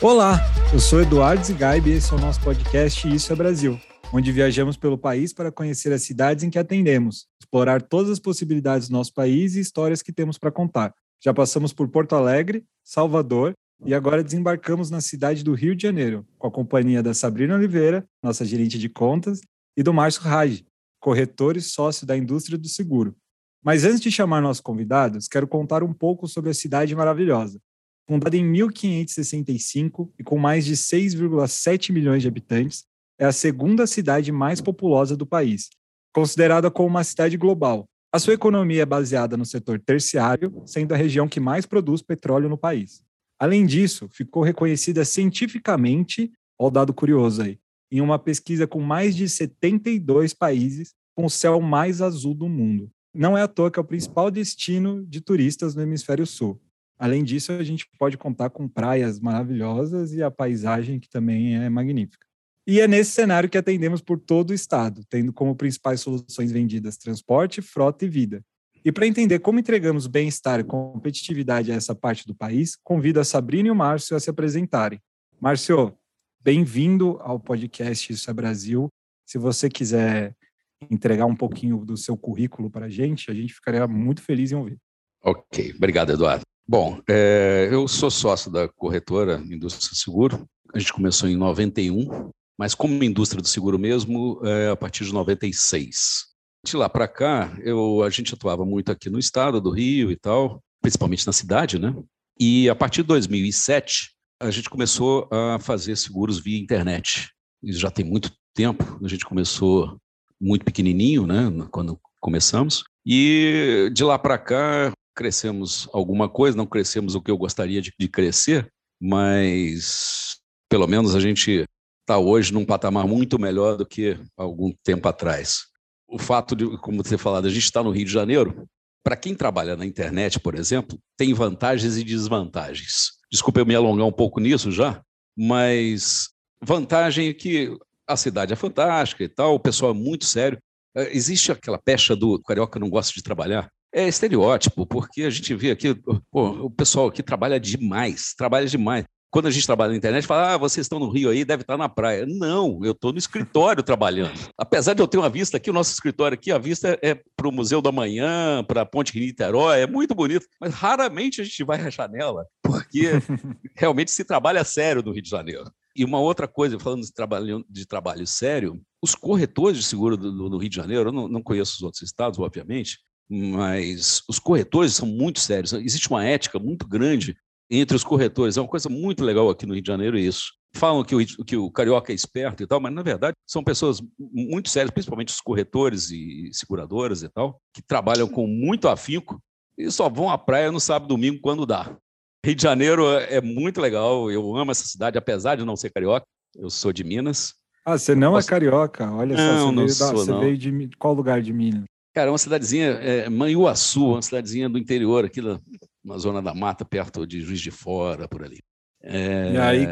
Olá, eu sou Eduardo Zigaib e esse é o nosso podcast Isso é Brasil, onde viajamos pelo país para conhecer as cidades em que atendemos, explorar todas as possibilidades do nosso país e histórias que temos para contar. Já passamos por Porto Alegre, Salvador e agora desembarcamos na cidade do Rio de Janeiro, com a companhia da Sabrina Oliveira, nossa gerente de contas, e do Márcio Raj, corretor e sócio da indústria do seguro. Mas antes de chamar nossos convidados, quero contar um pouco sobre a cidade maravilhosa. Fundada em 1565 e com mais de 6,7 milhões de habitantes, é a segunda cidade mais populosa do país, considerada como uma cidade global. A sua economia é baseada no setor terciário, sendo a região que mais produz petróleo no país. Além disso, ficou reconhecida cientificamente, ó o dado curioso aí, em uma pesquisa com mais de 72 países com o céu mais azul do mundo. Não é à toa que é o principal destino de turistas no hemisfério sul. Além disso, a gente pode contar com praias maravilhosas e a paisagem que também é magnífica. E é nesse cenário que atendemos por todo o estado, tendo como principais soluções vendidas transporte, frota e vida. E para entender como entregamos bem-estar e competitividade a essa parte do país, convido a Sabrina e o Márcio a se apresentarem. Márcio, bem-vindo ao podcast Isso é Brasil. Se você quiser entregar um pouquinho do seu currículo para a gente, a gente ficaria muito feliz em ouvir. Ok, obrigado, Eduardo. Bom, é, eu sou sócio da corretora Indústria do Seguro. A gente começou em 91, mas como indústria do seguro mesmo, é, a partir de 96. De lá para cá, eu, a gente atuava muito aqui no estado do Rio e tal, principalmente na cidade, né? E a partir de 2007, a gente começou a fazer seguros via internet. Isso já tem muito tempo, a gente começou muito pequenininho, né, quando começamos. E de lá para cá, crescemos alguma coisa, não crescemos o que eu gostaria de, de crescer, mas pelo menos a gente está hoje num patamar muito melhor do que algum tempo atrás. O fato de, como você falado, a gente está no Rio de Janeiro, para quem trabalha na internet, por exemplo, tem vantagens e desvantagens. Desculpa eu me alongar um pouco nisso já, mas vantagem é que a cidade é fantástica e tal, o pessoal é muito sério. É, existe aquela pecha do carioca não gosta de trabalhar é estereótipo, porque a gente vê aqui, pô, o pessoal aqui trabalha demais, trabalha demais. Quando a gente trabalha na internet, fala, ah, vocês estão no Rio aí, deve estar na praia. Não, eu estou no escritório trabalhando. Apesar de eu ter uma vista aqui, o nosso escritório aqui, a vista é para o Museu da Manhã, para a Ponte Rio Niterói, é muito bonito, mas raramente a gente vai à janela, porque realmente se trabalha sério no Rio de Janeiro. E uma outra coisa, falando de trabalho, de trabalho sério, os corretores de seguro do, do Rio de Janeiro, eu não, não conheço os outros estados, obviamente, mas os corretores são muito sérios. Existe uma ética muito grande entre os corretores. É uma coisa muito legal aqui no Rio de Janeiro isso. Falam que o, que o carioca é esperto e tal, mas na verdade são pessoas muito sérias, principalmente os corretores e seguradoras e tal, que trabalham com muito afinco e só vão à praia no sábado e domingo quando dá. Rio de Janeiro é muito legal, eu amo essa cidade, apesar de não ser carioca, eu sou de Minas. Ah, você não é Posso... é carioca? Olha não, só, você, não veio, sou, da, você não. veio de qual lugar de Minas? Cara, é uma cidadezinha, é, Manhuaçu, uma cidadezinha do interior, aqui na, na, zona da mata, perto de Juiz de Fora, por ali. É... E aí,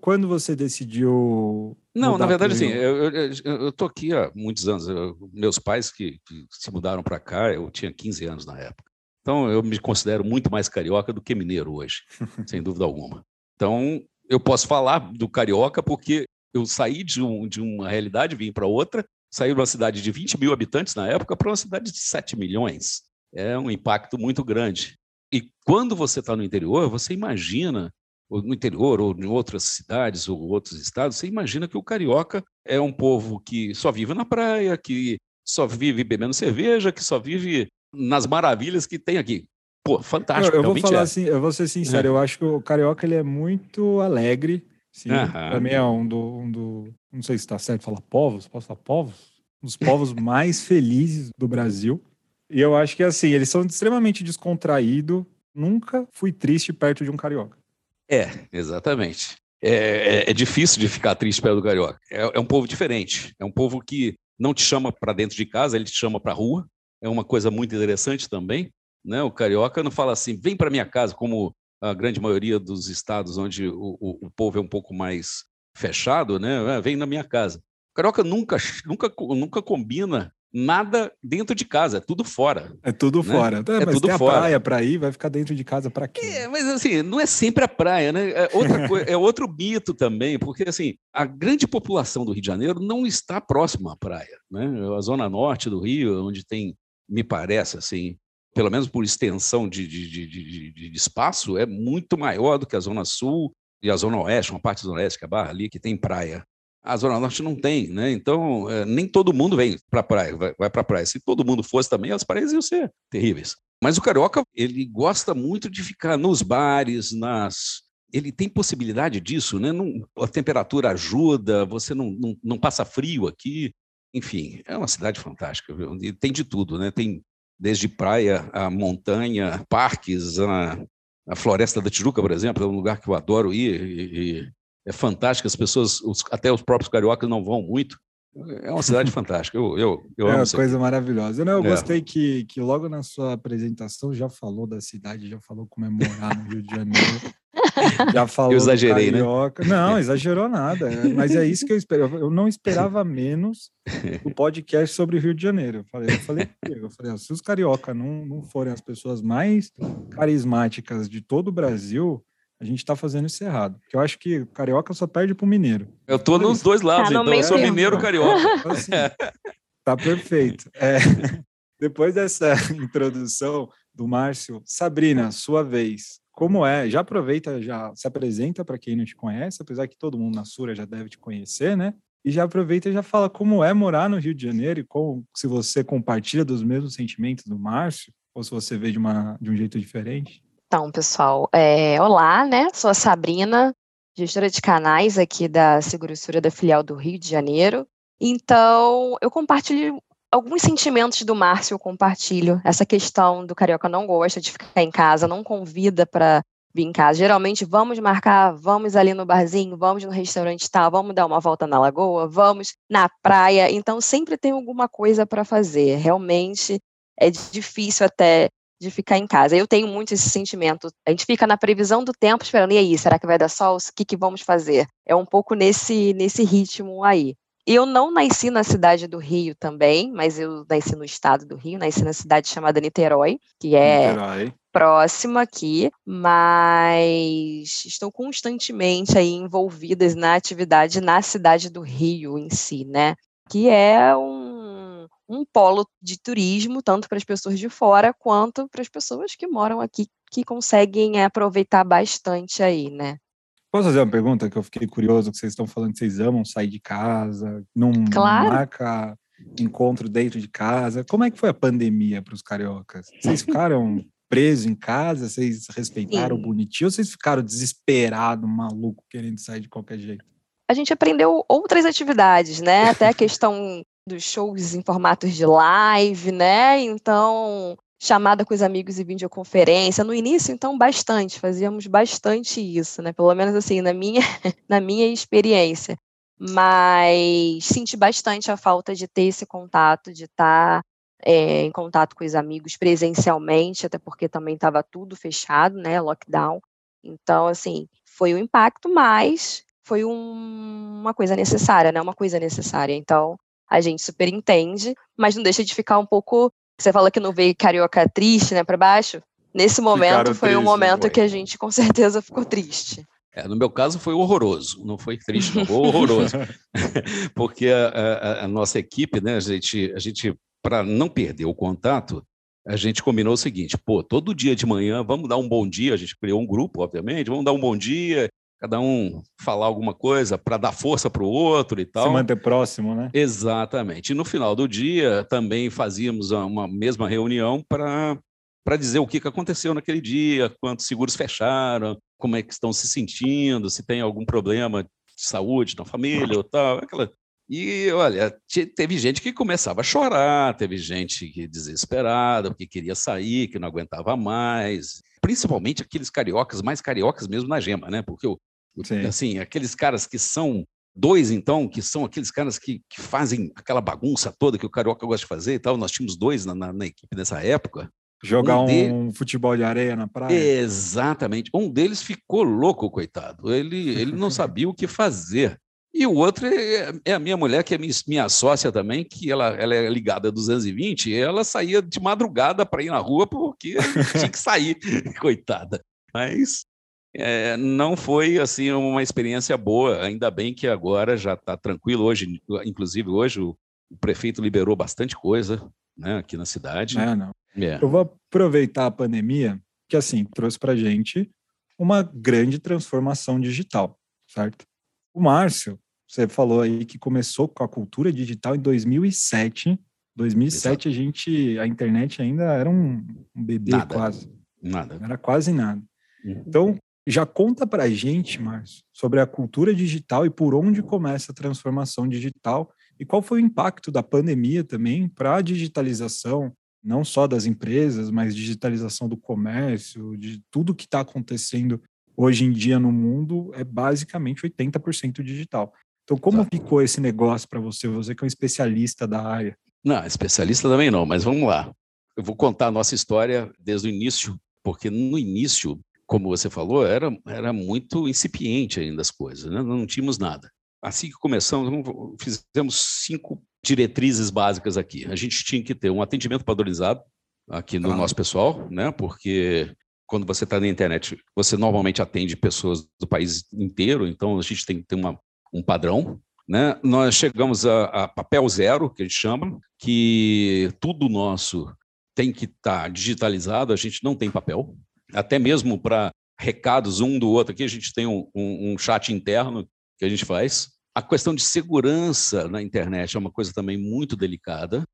quando você decidiu. Não, na verdade, assim, eu estou aqui há muitos anos. Eu, meus pais que, que se mudaram para cá, eu tinha 15 anos na época. Então, eu me considero muito mais carioca do que mineiro hoje, sem dúvida alguma. Então, eu posso falar do carioca porque eu saí de, um, de uma realidade, vim para outra, saiu de uma cidade de 20 mil habitantes na época para uma cidade de 7 milhões. É um impacto muito grande. E quando você está no interior, você imagina, ou no interior, ou em outras cidades, ou outros estados, você imagina que o carioca é um povo que só vive na praia, que só vive bebendo cerveja, que só vive nas maravilhas que tem aqui. Pô, fantástico. Eu, eu vou falar é. assim, eu vou ser sincero, é. eu acho que o carioca ele é muito alegre, Sim, para mim é um do, um do. Não sei se está certo falar povos, posso falar povos? Um dos povos mais felizes do Brasil. E eu acho que assim, eles são extremamente descontraídos. Nunca fui triste perto de um carioca. É, exatamente. É, é, é difícil de ficar triste perto do carioca. É, é um povo diferente. É um povo que não te chama para dentro de casa, ele te chama para rua. É uma coisa muito interessante também. Né? O carioca não fala assim, vem para minha casa, como a grande maioria dos estados onde o, o, o povo é um pouco mais fechado, né? Ah, vem na minha casa. O carioca nunca, nunca, nunca combina nada dentro de casa, é tudo fora. É tudo né? fora. É, é mas tudo tem fora. a praia para ir, vai ficar dentro de casa para quê? É, mas assim, não é sempre a praia, né? É, outra coisa, é outro mito também, porque assim, a grande população do Rio de Janeiro não está próxima à praia, né? A zona norte do Rio, onde tem, me parece assim, pelo menos por extensão de, de, de, de, espaço, é muito maior do que a zona sul e a zona oeste, uma parte da zona oeste, que é a Barra ali, que tem praia. A Zona Norte não tem, né? Então, é, nem todo mundo vem para praia, vai, vai para praia. Se todo mundo fosse também, as praias iam ser terríveis. Mas o carioca, ele gosta muito de ficar nos bares, nas. Ele tem possibilidade disso, né? Não, a temperatura ajuda, você não, não, não passa frio aqui. Enfim, é uma cidade fantástica. Viu? E tem de tudo, né? Tem desde praia, a montanha, parques, a, a Floresta da Tijuca, por exemplo, é um lugar que eu adoro ir. E, e é fantástica, as pessoas, os, até os próprios cariocas não vão muito. É uma cidade fantástica, eu, eu, eu É uma coisa aqui. maravilhosa. Eu, eu é. gostei que, que logo na sua apresentação já falou da cidade, já falou como é no Rio de Janeiro. Já falou. Eu exagerei, né? Não, exagerou nada. Mas é isso que eu esperava. Eu não esperava menos o podcast sobre o Rio de Janeiro. Eu falei, eu falei, eu falei se os carioca não, não forem as pessoas mais carismáticas de todo o Brasil, a gente está fazendo isso errado. Porque eu acho que o carioca só perde para o mineiro. Eu tô nos dois lados, tá então. Eu sou mineiro carioca. Então, assim, tá perfeito. É, depois dessa introdução do Márcio, Sabrina, sua vez. Como é? Já aproveita, já se apresenta para quem não te conhece, apesar que todo mundo na Sura já deve te conhecer, né? E já aproveita e já fala como é morar no Rio de Janeiro e como, se você compartilha dos mesmos sentimentos do Márcio, ou se você vê de, uma, de um jeito diferente. Então, pessoal, é, olá, né? Sou a Sabrina, gestora de canais aqui da Segurossura da filial do Rio de Janeiro. Então, eu compartilho alguns sentimentos do Márcio, eu compartilho. Essa questão do carioca não gosta de ficar em casa, não convida para vir em casa. Geralmente, vamos marcar, vamos ali no barzinho, vamos no restaurante tal, vamos dar uma volta na lagoa, vamos na praia. Então, sempre tem alguma coisa para fazer. Realmente é difícil até de ficar em casa. Eu tenho muito esse sentimento. A gente fica na previsão do tempo esperando, e aí, será que vai dar sol? O que, que vamos fazer? É um pouco nesse, nesse ritmo aí. Eu não nasci na cidade do Rio também, mas eu nasci no estado do Rio, nasci na cidade chamada Niterói, que é Niterói. próxima aqui, mas estou constantemente aí envolvidas na atividade na cidade do Rio em si, né? Que é um um polo de turismo, tanto para as pessoas de fora quanto para as pessoas que moram aqui, que conseguem aproveitar bastante aí, né? Posso fazer uma pergunta que eu fiquei curioso, que vocês estão falando que vocês amam sair de casa, não claro. marca encontro dentro de casa. Como é que foi a pandemia para os cariocas? Vocês ficaram presos em casa? Vocês respeitaram Sim. bonitinho ou vocês ficaram desesperados, maluco, querendo sair de qualquer jeito? A gente aprendeu outras atividades, né? Até a questão dos shows em formatos de live, né? Então, chamada com os amigos e videoconferência. No início, então, bastante, fazíamos bastante isso, né? Pelo menos assim, na minha, na minha experiência. Mas senti bastante a falta de ter esse contato, de estar é, em contato com os amigos presencialmente, até porque também estava tudo fechado, né? Lockdown. Então, assim, foi um impacto, mas foi um, uma coisa necessária, né? Uma coisa necessária. Então, a gente super entende, mas não deixa de ficar um pouco. Você fala que não veio carioca triste, né, para baixo? Nesse momento Ficaram foi um momento foi. que a gente com certeza ficou triste. É, no meu caso foi horroroso, não foi triste, não, foi horroroso. Porque a, a, a, nossa equipe, né, a gente, a gente para não perder o contato, a gente combinou o seguinte: pô, todo dia de manhã vamos dar um bom dia. A gente criou um grupo, obviamente, vamos dar um bom dia cada um falar alguma coisa para dar força para o outro e tal. Se manter próximo, né? Exatamente. E no final do dia também fazíamos uma mesma reunião para para dizer o que, que aconteceu naquele dia, quantos seguros fecharam, como é que estão se sentindo, se tem algum problema de saúde na família ou tal, aquela. E olha, teve gente que começava a chorar, teve gente que desesperada, porque queria sair, que não aguentava mais. Principalmente aqueles cariocas, mais cariocas mesmo na gema, né? Porque o, Sim. Assim, aqueles caras que são dois, então, que são aqueles caras que, que fazem aquela bagunça toda que o Carioca gosta de fazer e tal. Nós tínhamos dois na, na, na equipe nessa época. Jogar um, um, futebol de areia na praia. Exatamente. Um deles ficou louco, coitado. Ele, ele não sabia o que fazer. E o outro é, é, a minha mulher, que é minha sócia também, que ela, ela é ligada a 220, e ela saía de madrugada para ir na rua porque tinha que sair, coitada. Mas é, não foi assim uma experiência boa. Ainda bem que agora já está tranquilo. Hoje, inclusive hoje, o, o, prefeito liberou bastante coisa né, aqui na cidade. É, não. É. Eu vou aproveitar a pandemia, que assim trouxe para gente uma grande transformação digital, certo? O Márcio, você falou aí que começou com a cultura digital em 2007. 2007 Exato. a gente, a internet ainda era um, um bebê nada, quase. Nada. Era quase nada. Uhum. Então, já conta para a gente, Márcio, sobre a cultura digital e por onde começa a transformação digital e qual foi o impacto da pandemia também para a digitalização, não só das empresas, mas digitalização do comércio, de tudo que está acontecendo hoje em dia no mundo é basicamente 80% digital. Então, como Exato. ficou esse negócio para você? Você que é um especialista da área. Não, especialista também não, mas vamos lá. Eu vou contar a nossa história desde o início, porque no início como você falou, era, era muito incipiente ainda as coisas, né? não tínhamos nada. Assim que começamos, fizemos cinco diretrizes básicas aqui. A gente tinha que ter um atendimento padronizado aqui no ah. nosso pessoal, né? porque quando você está na internet, você normalmente atende pessoas do país inteiro, então a gente tem que ter uma, um padrão. Né? Nós chegamos a, a papel zero, que a gente chama, que tudo nosso tem que estar tá digitalizado, a gente não tem papel, até mesmo para recados um do outro. Aqui a gente tem um, um, um, chat interno que a gente faz. A questão de segurança na internet é uma coisa também muito delicada,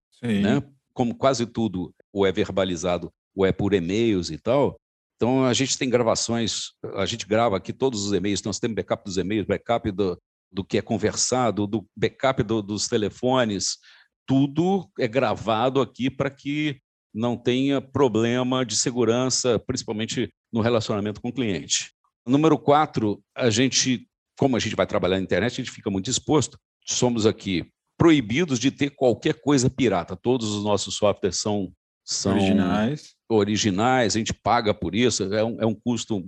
né? Como quase tudo ou é verbalizado ou é por e-mails e tal. Então a gente tem gravações, a gente grava aqui todos os e-mails, nós temos backup dos e-mails, backup do, do que é conversado, do backup do, dos telefones, tudo é gravado aqui para que não tenha problema de segurança, principalmente no relacionamento com o cliente. Número quatro, a gente, como a gente vai trabalhar na internet, a gente fica muito exposto. Somos aqui proibidos de ter qualquer coisa pirata. Todos os nossos softwares são, são originais. originais, a gente paga por isso, é um, é um custo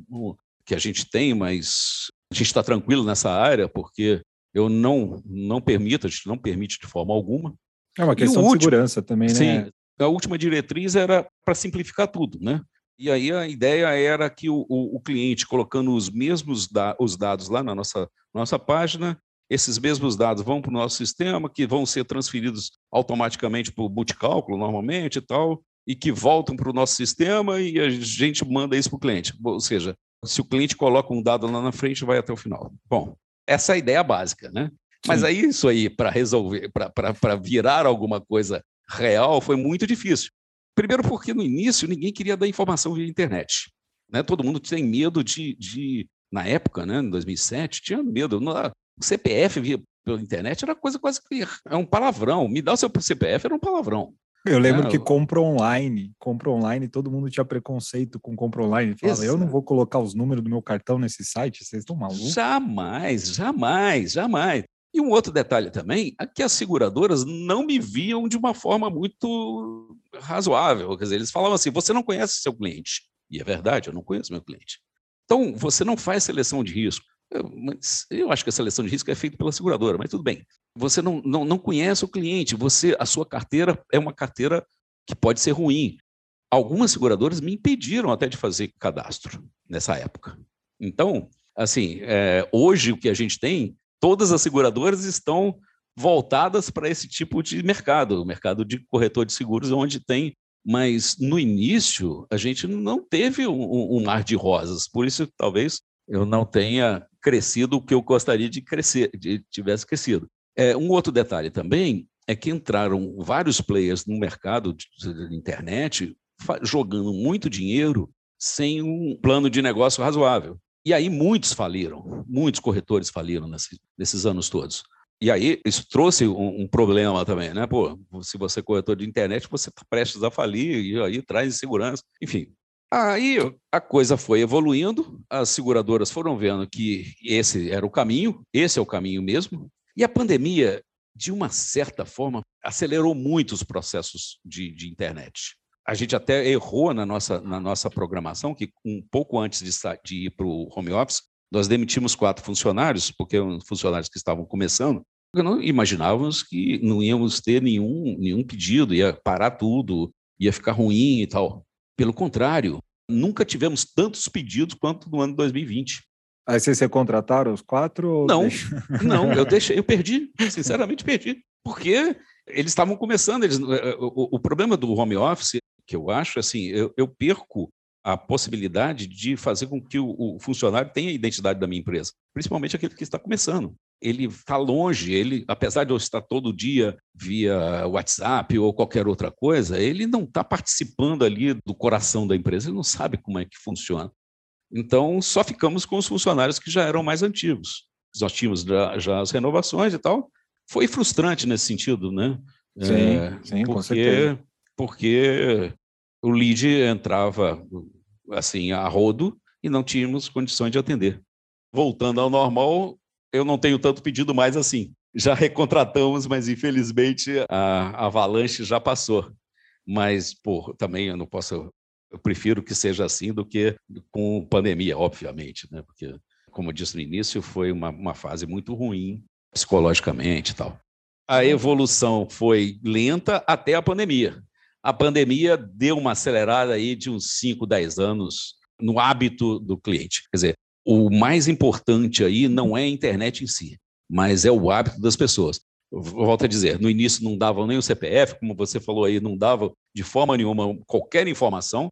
que a gente tem, mas a gente está tranquilo nessa área, porque eu não, não permito, a gente não permite de forma alguma. É uma questão de último, segurança também, né? Sim, a última diretriz era para simplificar tudo, né? E aí a ideia era que o, o, o cliente, colocando os mesmos da, os dados lá na nossa, nossa página, esses mesmos dados vão para o nosso sistema, que vão ser transferidos automaticamente para o multicálculo, normalmente e tal, e que voltam para o nosso sistema e a gente manda isso para o cliente. Ou seja, se o cliente coloca um dado lá na frente, vai até o final. Bom, essa é a ideia básica, né? Mas aí isso aí, para resolver, para virar alguma coisa real foi muito difícil. Primeiro, porque no início ninguém queria dar informação via internet. Né? Todo mundo tem medo de, de na época, né, em 2007, tinha medo. O CPF via pela internet era coisa quase que é um palavrão. Me dá o seu CPF era um palavrão. Eu lembro é, que compra online, compra online, todo mundo tinha preconceito com compra online. Falava, eu não vou colocar os números do meu cartão nesse site, vocês estão malucos? Jamais, jamais, jamais. E um outro detalhe também é que as seguradoras não me viam de uma forma muito razoável. Quer dizer, eles falavam assim: você não conhece seu cliente. E é verdade, eu não conheço meu cliente. Então, você não faz seleção de risco. Eu, acho que a seleção de risco é feita pela seguradora, mas tudo bem. Você não, não, não conhece o cliente, você a sua carteira é uma carteira que pode ser ruim. Algumas seguradoras me impediram até de fazer cadastro nessa época. Então, assim, é, hoje o que a gente tem todas as seguradoras estão voltadas para esse tipo de mercado, o mercado de corretor de seguros, onde tem. Mas no início a gente não teve um, um mar de rosas, por isso talvez eu não tenha crescido o que eu gostaria de crescer, de tivesse crescido. É, um outro detalhe também é que entraram vários players no mercado de, de internet jogando muito dinheiro sem um plano de negócio razoável. E aí muitos faliram, muitos corretores faliram nesse, nesses anos todos. E aí isso trouxe um, um, problema também, né? Pô, se você é corretor de internet, você está prestes a falir e aí traz insegurança. Enfim, aí a coisa foi evoluindo, as seguradoras foram vendo que esse era o caminho, esse é o caminho mesmo. E a pandemia, de uma certa forma, acelerou muito os processos de, de internet a gente até errou na nossa, na nossa programação, que um pouco antes de, de ir para o home office, Nós demitimos quatro funcionários, porque eram funcionários que estavam começando, não imaginávamos que não íamos ter nenhum, nenhum pedido, ia parar tudo, ia ficar ruim e tal. Pelo contrário, nunca tivemos tantos pedidos quanto no ano 2020. Aí vocês recontrataram os quatro? Não, não, eu deixei, eu perdi, sinceramente perdi, porque eles estavam começando. Eles, eh, o, o, problema do home office, que eu acho, assim, eu, eu perco a possibilidade de fazer com que o, o, funcionário tenha a identidade da minha empresa, principalmente aquele que está começando. Ele está longe, ele, apesar de eu estar todo dia via WhatsApp ou qualquer outra coisa, ele não está participando ali do coração da empresa, ele não sabe como é que funciona. Então, só ficamos com os funcionários que já eram mais antigos. Nós tínhamos já, já as renovações e tal. Foi frustrante nesse sentido, né? Sim, é, sim porque, com certeza. Porque o lead entrava assim, a rodo e não tínhamos condições de atender. Voltando ao normal, eu não tenho tanto pedido mais assim. Já recontratamos, mas infelizmente a avalanche já passou. Mas, pô, também eu não posso. Eu prefiro que seja assim do que com pandemia, obviamente, né? Porque, como eu disse no início, foi uma, uma fase muito ruim psicologicamente e tal. A evolução foi lenta até a pandemia a pandemia deu uma acelerada aí de uns 5, 10 anos no hábito do cliente. Quer dizer, o mais importante aí não é a internet em si, mas é o hábito das pessoas. Volto a dizer, no início não davam nem o CPF, como você falou aí, não dava de forma nenhuma qualquer informação.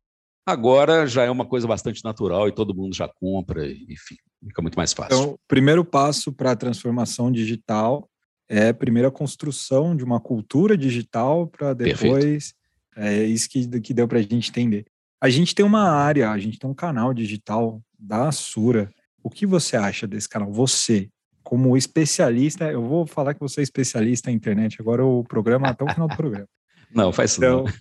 Agora já é uma coisa bastante natural e todo mundo já compra, enfim, fica muito mais fácil. Então, o primeiro passo para a transformação digital é primeiro a construção de uma cultura digital para depois Perfeito. É isso que, que deu para a gente entender. A gente tem uma área, a gente tem um canal digital da Sura. O que você acha desse canal? Você, como especialista, eu vou falar que você é especialista em internet, agora o programa até o final do programa. Não, faz isso então, não.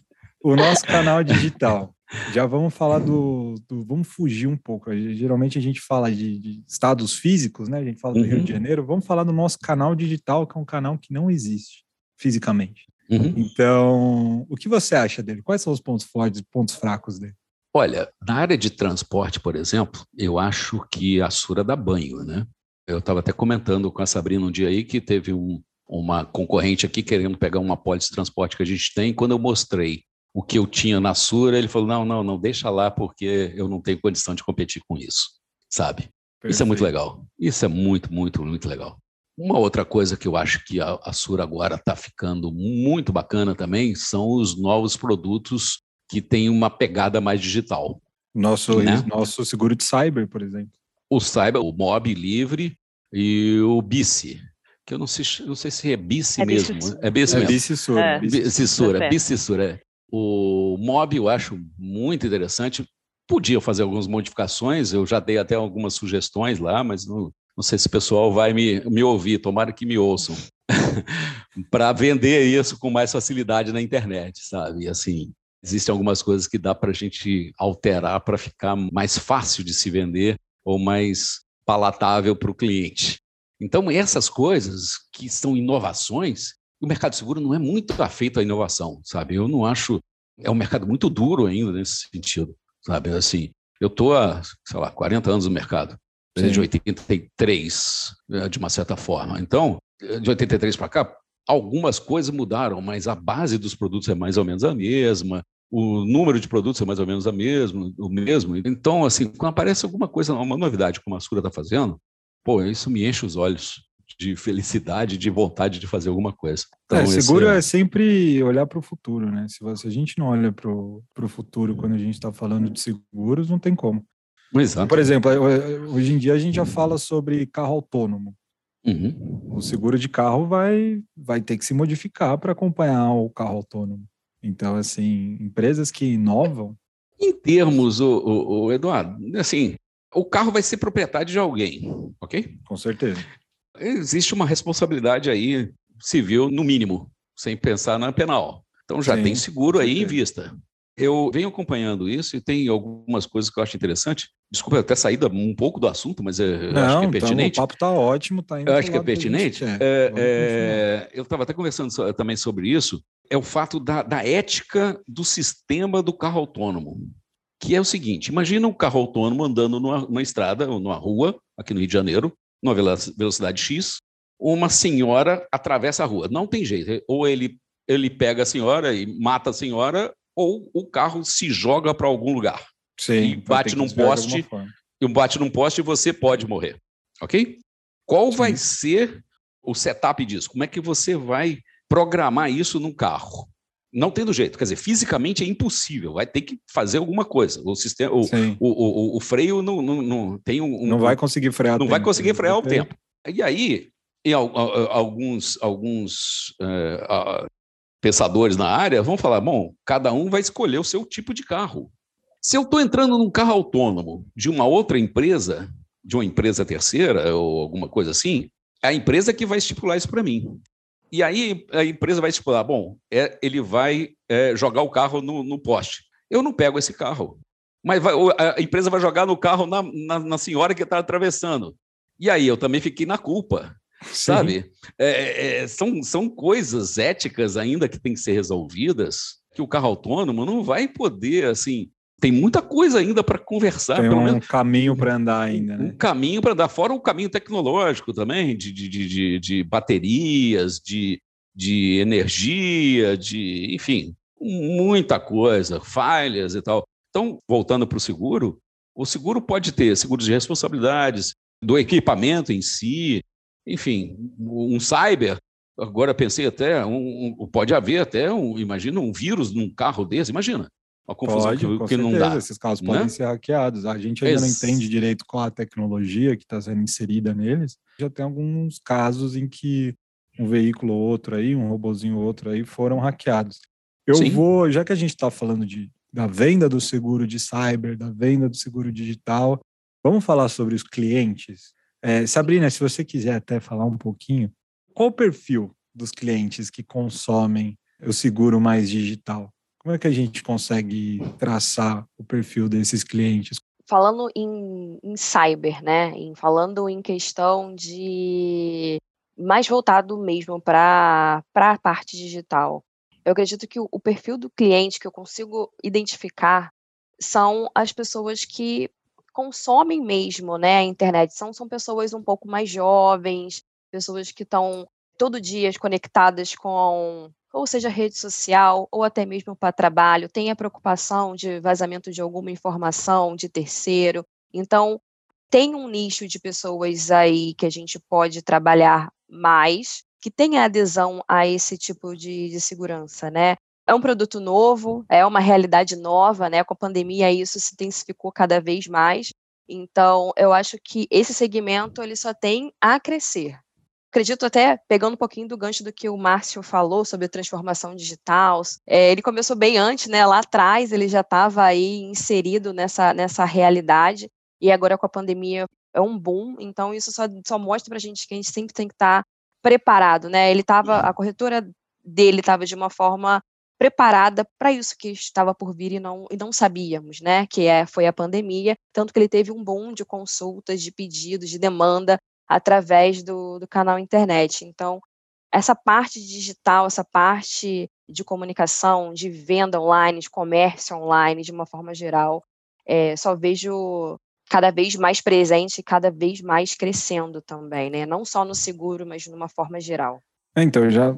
O nosso canal digital. Já vamos falar do, do, Vamos fugir um pouco. Geralmente a gente fala de, de estados físicos, né? A gente fala do uhum. Rio de uhum. Janeiro. Vamos falar do nosso canal digital, que é um canal que não existe fisicamente. Uhum. Então, o que você acha dele? Quais são os pontos fortes e pontos fracos dele? Olha, na área de transporte, por exemplo, eu acho que a Sura dá banho, né? Eu estava até comentando com a Sabrina um dia aí que teve um, uma concorrente aqui querendo pegar uma pólice de transporte que a gente tem. Quando eu mostrei o que eu tinha na Sura, ele falou: não, não, não, deixa lá porque eu não tenho condição de competir com isso, sabe? Perfeito. Isso é muito legal. Isso é muito, muito, muito legal. Uma outra coisa que eu acho que a, a Sura agora está ficando muito bacana também são os novos produtos que têm uma pegada mais digital. Nosso, né? nosso seguro de cyber, por exemplo. O cyber, o Mob Livre e o Bici, que eu não sei, não sei se é Bici é mesmo. Bici. É Bici é mesmo. Bicissura. É. Bicissura, Bicissura. É. O Mob eu acho muito interessante. Podia fazer algumas modificações, eu já dei até algumas sugestões lá, mas não, não sei se o pessoal vai me, me ouvir, tomara que me ouçam, para vender isso com mais facilidade na internet, sabe? Assim, existem algumas coisas que dá para a gente alterar para ficar mais fácil de se vender ou mais palatável para o cliente. Então, essas coisas que são inovações, o mercado seguro não é muito afeito à inovação, sabe? Eu não acho. É um mercado muito duro ainda nesse sentido, sabe? Assim, eu estou há, sei lá, 40 anos no mercado. Sim. de 83, né, de uma certa forma. Então, de 83 para cá, algumas coisas mudaram, mas a base dos produtos é mais ou menos a mesma, o número de produtos é mais ou menos a mesmo, o mesmo. Então, assim, quando aparece alguma coisa, uma novidade como a Sura está fazendo, pô, isso me enche os olhos de felicidade, de vontade de fazer alguma coisa. Então, é, seguro é... é... sempre olhar para o futuro, né? Se, você, a gente não olha para o futuro quando a gente está falando de seguros, não tem como. Exato. Por exemplo, hoje em dia a gente já fala sobre carro autônomo. Uhum. O seguro de carro vai, vai ter que se modificar para acompanhar o carro autônomo. Então, assim, empresas que inovam. Em termos, o, o, o Eduardo, assim, o carro vai ser propriedade de alguém, ok? Com certeza. Existe uma responsabilidade aí civil, no mínimo, sem pensar na penal. Então já Sim, tem seguro aí em vista. Eu venho acompanhando isso e tem algumas coisas que eu acho interessante. Desculpa até sair um pouco do assunto, mas eu Não, acho que é pertinente. Então, o papo está ótimo, tá indo Eu acho que é pertinente. É, é, eu estava até conversando também sobre isso. É o fato da, da ética do sistema do carro autônomo, que é o seguinte: imagina um carro autônomo andando numa, numa estrada ou numa rua aqui no Rio de Janeiro, numa velocidade X, uma senhora atravessa a rua. Não tem jeito. Ou ele, ele pega a senhora e mata a senhora, ou o carro se joga para algum lugar. Sim, e bate num poste. E bate num poste e você pode morrer. Ok? Qual Sim. vai ser o setup disso? Como é que você vai programar isso num carro? Não tendo jeito, quer dizer, fisicamente é impossível, vai ter que fazer alguma coisa. O sistema, o, o, o, o, freio não, não, não tem um, Não vai conseguir frear. Não vai conseguir frear o tempo. E aí, e alguns, alguns uh, pensadores na área vão falar: bom, cada um vai escolher o seu tipo de carro. Se eu estou entrando num carro autônomo de uma outra empresa, de uma empresa terceira ou alguma coisa assim, é a empresa que vai estipular isso para mim. E aí a empresa vai estipular, bom, é, ele vai é, jogar o carro no, no, poste. Eu não pego esse carro. Mas vai, a empresa vai jogar no carro na, na, na senhora que está atravessando. E aí eu também fiquei na culpa. Sabe? É, é, são, são coisas éticas ainda que têm que ser resolvidas que o carro autônomo não vai poder, assim, tem muita coisa ainda para conversar. Tem um menos, caminho para andar ainda, né? Um caminho para andar, fora o caminho tecnológico também, de, de, de, de baterias, de, de energia, de, enfim, muita coisa, falhas e tal. Então, voltando para o seguro, o seguro pode ter seguros de responsabilidades, do equipamento em si, enfim, um cyber. Agora pensei até, um, um, pode haver até, um, imagina um vírus num carro desse, imagina. Uma confusão Pode, que, que não dá. Esses carros né? podem ser hackeados. A gente ainda Esse... não entende direito qual a tecnologia que está sendo inserida neles. Já tem alguns casos em que um veículo ou outro aí, um robozinho ou outro aí, foram hackeados. Eu Sim. vou, já que a gente está falando de, da venda do seguro de cyber, da venda do seguro digital, vamos falar sobre os clientes. É, Sabrina, se você quiser até falar um pouquinho, qual o perfil dos clientes que consomem o seguro mais digital? Como é que a gente consegue traçar o perfil desses clientes? Falando em, em cyber, né? Em, falando em questão de mais voltado mesmo para a parte digital. Eu acredito que o, o perfil do cliente que eu consigo identificar são as pessoas que consomem mesmo né, a internet. São, são pessoas um pouco mais jovens, pessoas que estão todo dia conectadas com ou seja rede social, ou até mesmo para trabalho, tem a preocupação de vazamento de alguma informação de terceiro. Então, tem um nicho de pessoas aí que a gente pode trabalhar mais, que tenha adesão a esse tipo de, de segurança, né? É um produto novo, é uma realidade nova, né? Com a pandemia isso se intensificou cada vez mais. Então, eu acho que esse segmento ele só tem a crescer acredito até, pegando um pouquinho do gancho do que o Márcio falou sobre transformação digital, é, ele começou bem antes, né? Lá atrás ele já estava aí inserido nessa, nessa realidade, e agora com a pandemia é um boom, então isso só, só mostra para a gente que a gente sempre tem que estar tá preparado, né? Ele estava, a corretora dele estava de uma forma preparada para isso que estava por vir e não, e não sabíamos, né? Que é, foi a pandemia, tanto que ele teve um boom de consultas, de pedidos, de demanda através do, do canal internet. Então, essa parte digital, essa parte de comunicação, de venda online, de comércio online, de uma forma geral, é, só vejo cada vez mais presente e cada vez mais crescendo também, né? Não só no seguro, mas de uma forma geral. É, então, já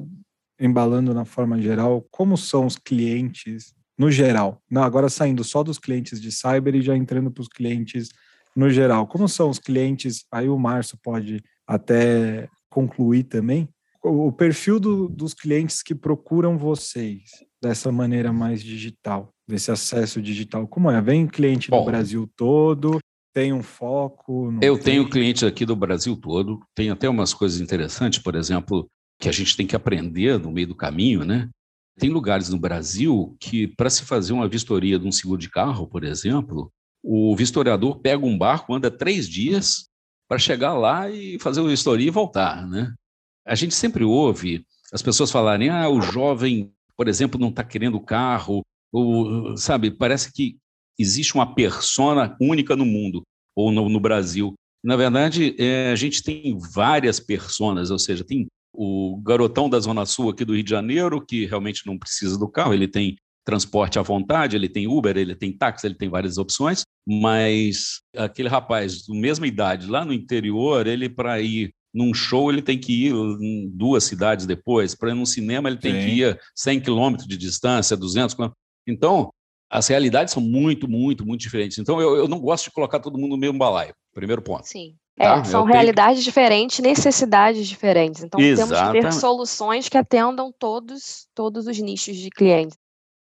embalando na forma geral, como são os clientes no geral? Não, agora saindo só dos clientes de cyber e já entrando para os clientes no geral. Como são os clientes? Aí o Márcio pode até concluir também. O perfil do, dos clientes que procuram vocês dessa maneira mais digital, desse acesso digital. Como é? Vem cliente Bom, do Brasil todo? Tem um foco? Eu tem? tenho clientes aqui do Brasil todo. Tem até umas coisas interessantes, por exemplo, que a gente tem que aprender no meio do caminho, né? Tem lugares no Brasil que, para se fazer uma vistoria de um seguro de carro, por exemplo, o vistoriador pega um barco, anda três dias para chegar lá e fazer o vistoria e voltar, né? A gente sempre ouve as pessoas falarem, ah, o jovem, por exemplo, não está querendo carro, ou, sabe, parece que existe uma persona única no mundo, ou no, no Brasil. Na verdade, é, a gente tem várias personas, ou seja, tem o garotão da Zona Sul aqui do Rio de Janeiro, que realmente não precisa do carro, ele tem transporte à vontade, ele tem Uber, ele tem táxi, ele tem várias opções. mas aquele rapaz do mesma idade lá no interior, ele para ir num show ele tem que ir em duas cidades depois, para ir num cinema ele tem Sim. que ir 100 quilômetros de distância, 200 quilômetros. Então, as realidades são muito, muito, muito diferentes. Então, eu, eu não gosto de colocar todo mundo no mesmo balaio, primeiro ponto. Sim. Tá? É, são realidades diferentes, necessidades diferentes. Então, Exatamente. temos que ter soluções que atendam todos, todos os nichos de clientes.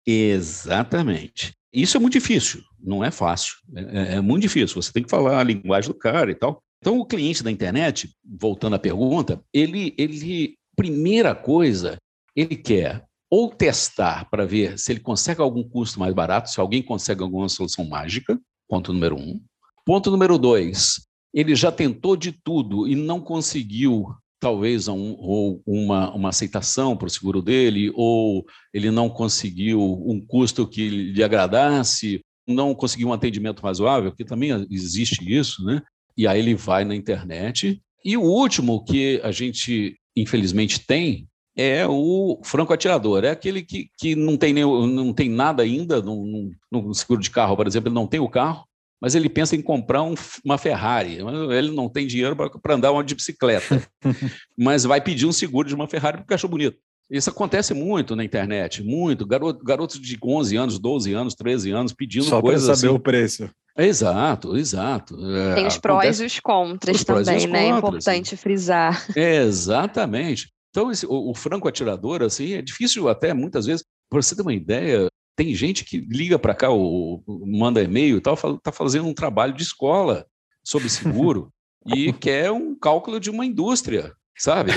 Exatamente. Isso é muito difícil, não é fácil. É, é, é, muito difícil. Você tem que falar a linguagem do cara e tal. Então, o cliente da internet, voltando à pergunta, ele, ele primeira coisa, ele quer ou testar para ver se ele consegue algum custo mais barato, se alguém consegue alguma solução mágica, ponto número um. Ponto número dois, ele já tentou de tudo e não conseguiu, talvez, um, ou uma, uma aceitação para o seguro dele, ou ele não conseguiu um custo que lhe agradasse, não conseguiu um atendimento razoável, que também existe isso, né? E aí ele vai na internet. E o último que a gente, infelizmente, tem é o franco atirador, é aquele que, que não, tem nem, não tem nada ainda no, no, no seguro de carro, por exemplo, ele não tem o carro, mas ele pensa em comprar um, uma Ferrari. Ele não tem dinheiro para andar uma de bicicleta, mas vai pedir um seguro de uma Ferrari porque achou bonito. Isso acontece muito na internet, muito. Garoto, garotos de 11 anos, 12 anos, 13 anos pedindo Só coisas Só para saber assim. o preço. Exato, exato. É, tem os prós e os contras os também, os né? É importante frisar. exatamente. Então, esse, o, o, franco atirador, assim, é difícil até muitas vezes, para você ter uma ideia, tem gente que liga para cá, ou, ou manda e-mail e tal, está fazendo um trabalho de escola sobre seguro e quer um cálculo de uma indústria, sabe?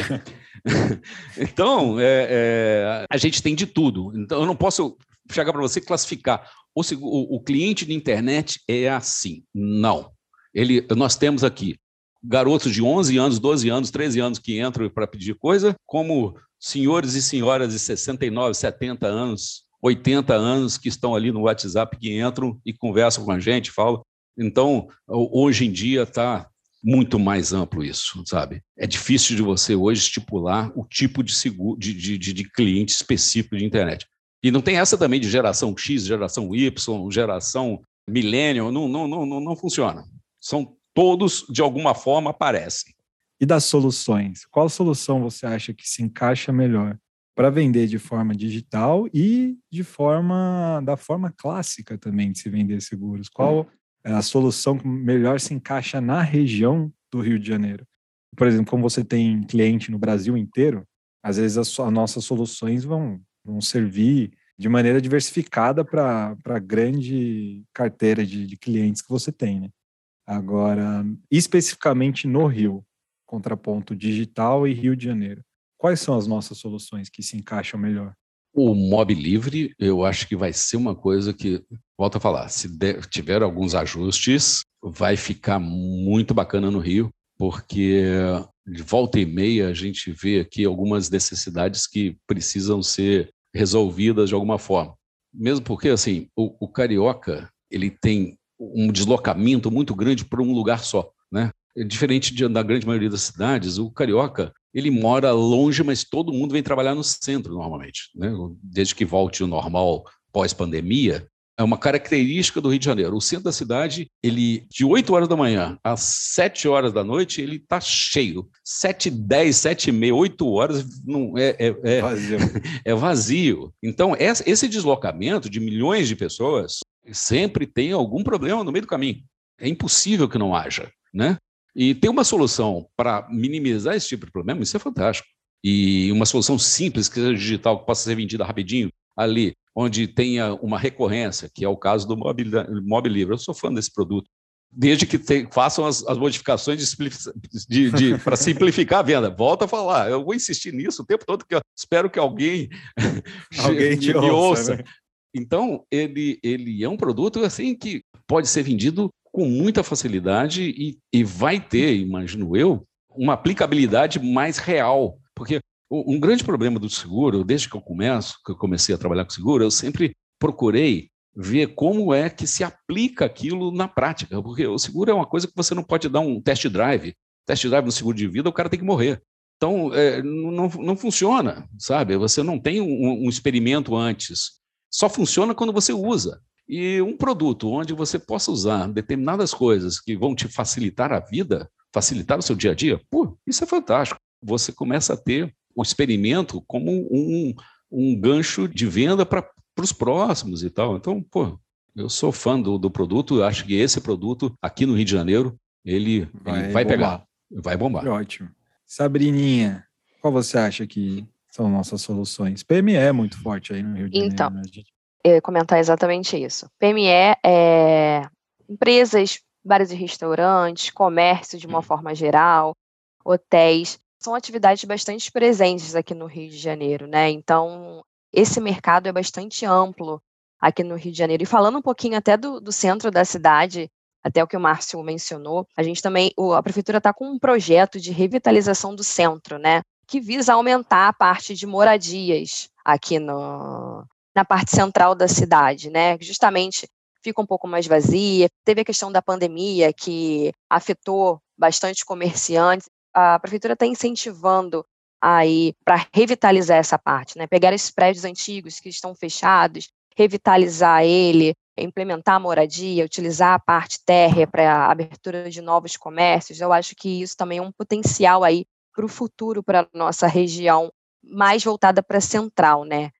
então, é, é, a gente tem de tudo. Então, eu não posso chegar para você classificar. O, o, o cliente de internet é assim. Não. Ele, nós temos aqui garotos de 11 anos, 12 anos, 13 anos que entram para pedir coisa, como senhores e senhoras de 69, 70 anos, 80 anos que estão ali no WhatsApp, que entram e conversam com a gente, falam. Então, hoje em dia está muito mais amplo isso, sabe? É difícil de você hoje estipular o tipo de, seguro, de, de, de cliente específico de internet. E não tem essa também de geração X, geração Y, geração millennial, não, não, não, não, não funciona. São todos, de alguma forma, aparecem. E das soluções? Qual solução você acha que se encaixa melhor para vender de forma digital e de forma da forma clássica também de se vender seguros? Qual é a solução que melhor se encaixa na região do Rio de Janeiro? Por exemplo, como você tem cliente no Brasil inteiro, às vezes as, as nossas soluções vão, vão servir de maneira diversificada para a grande carteira de, de clientes que você tem, né? Agora, especificamente no Rio, contraponto digital e Rio de Janeiro, quais são as nossas soluções que se encaixam melhor? O Mob Livre, eu acho que vai ser uma coisa que, volto a falar, se der, tiver alguns ajustes, vai ficar muito bacana no Rio, porque de volta e meia a gente vê aqui algumas necessidades que precisam ser resolvidas de alguma forma. Mesmo porque, assim, o, o carioca, ele tem um deslocamento muito grande para um lugar só, né? É diferente de, da grande maioria das cidades, o carioca ele mora longe, mas todo mundo vem trabalhar no centro normalmente, né? Desde que volte o normal pós-pandemia, é uma característica do Rio de Janeiro. O centro da cidade, ele de 8 horas da manhã às 7 horas da noite, ele está cheio. 7, 10, 7 e meia, 8 horas não é, é, é, vazio. é vazio. Então, esse deslocamento de milhões de pessoas sempre tem algum problema no meio do caminho. É impossível que não haja, né? E ter uma solução para minimizar esse tipo de problema, isso é fantástico. E uma solução simples, que seja digital, que possa ser vendida rapidinho, ali, onde tenha uma recorrência, que é o caso do Mob, Mob Livre. Eu sou fã desse produto. Desde que te, façam as, as modificações para simplificar a venda. Volta a falar. Eu vou insistir nisso o tempo todo, que espero que alguém, alguém te me ouça. ouça. Né? Então, ele, ele é um produto assim que pode ser vendido com muita facilidade e, e vai ter, imagino eu, uma aplicabilidade mais real. Porque um grande problema do seguro, desde que eu começo, que eu comecei a trabalhar com seguro, eu sempre procurei ver como é que se aplica aquilo na prática, porque o seguro é uma coisa que você não pode dar um test drive. Test drive no seguro de vida, o cara tem que morrer. Então, é, não, não funciona, sabe? Você não tem um, um experimento antes. Só funciona quando você usa. E um produto onde você possa usar determinadas coisas que vão te facilitar a vida, facilitar o seu dia a dia, pô, isso é fantástico. Você começa a ter o experimento como um, um gancho de venda para os próximos e tal. Então, pô, eu sou fã do, do produto, acho que esse produto aqui no Rio de Janeiro, ele vai, ele vai pegar, vai bombar. Ótimo. Sabrininha, qual você acha que são nossas soluções? PME é muito forte aí no Rio de então, Janeiro. Então, né? eu ia comentar exatamente isso. PME é empresas, bares e restaurantes, comércio de uma forma geral, hotéis, são atividades bastante presentes aqui no Rio de Janeiro, né? Então, esse mercado é bastante amplo aqui no Rio de Janeiro. E falando um pouquinho até do, do centro da cidade, até o que o Márcio mencionou, a gente também, a prefeitura está com um projeto de revitalização do centro, né? Que visa aumentar a parte de moradias aqui no, na parte central da cidade, né? Justamente fica um pouco mais vazia. Teve a questão da pandemia que afetou bastante comerciantes. A prefeitura está incentivando aí para revitalizar essa parte, né? Pegar esses prédios antigos que estão fechados, revitalizar ele, implementar a moradia, utilizar a parte térrea para abertura de novos comércios. Eu acho que isso também é um potencial aí para o futuro, para nossa região mais voltada para central, né?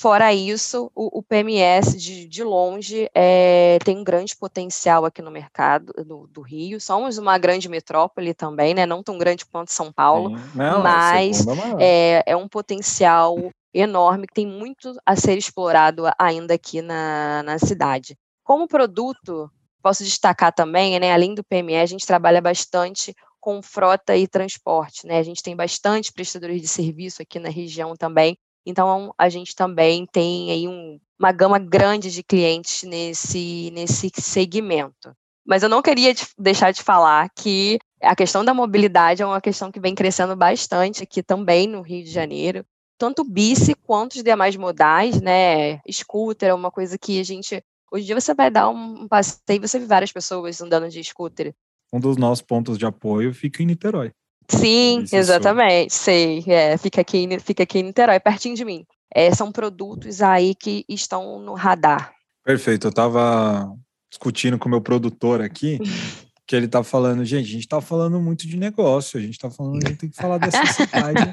Fora isso, o, o PMS de, de longe é, tem um grande potencial aqui no mercado do, do, Rio. Somos uma grande metrópole também, né? Não tão grande quanto São Paulo, Não, é mas é, é, um potencial enorme que tem muito a ser explorado ainda aqui na, na cidade. Como produto, posso destacar também, né? Além do PME, a gente trabalha bastante com frota e transporte, né? A gente tem bastante prestadores de serviço aqui na região também então, a gente também tem aí um, uma gama grande de clientes nesse, nesse segmento. Mas eu não queria deixar de falar que a questão da mobilidade é uma questão que vem crescendo bastante aqui também no Rio de Janeiro. Tanto o bici quanto os demais modais, né? Scooter é uma coisa que a gente. Hoje em dia você vai dar um passeio e você vê várias pessoas andando de scooter. Um dos nossos pontos de apoio fica em Niterói. Sim, exatamente. Sei. É, fica, aqui, fica aqui em Niterói, pertinho de mim. É, são produtos aí que estão no radar. Perfeito. Eu estava discutindo com o meu produtor aqui, que ele tá falando, gente, a gente tá falando muito de negócio, a gente tá falando, a gente tem que falar dessa cidade,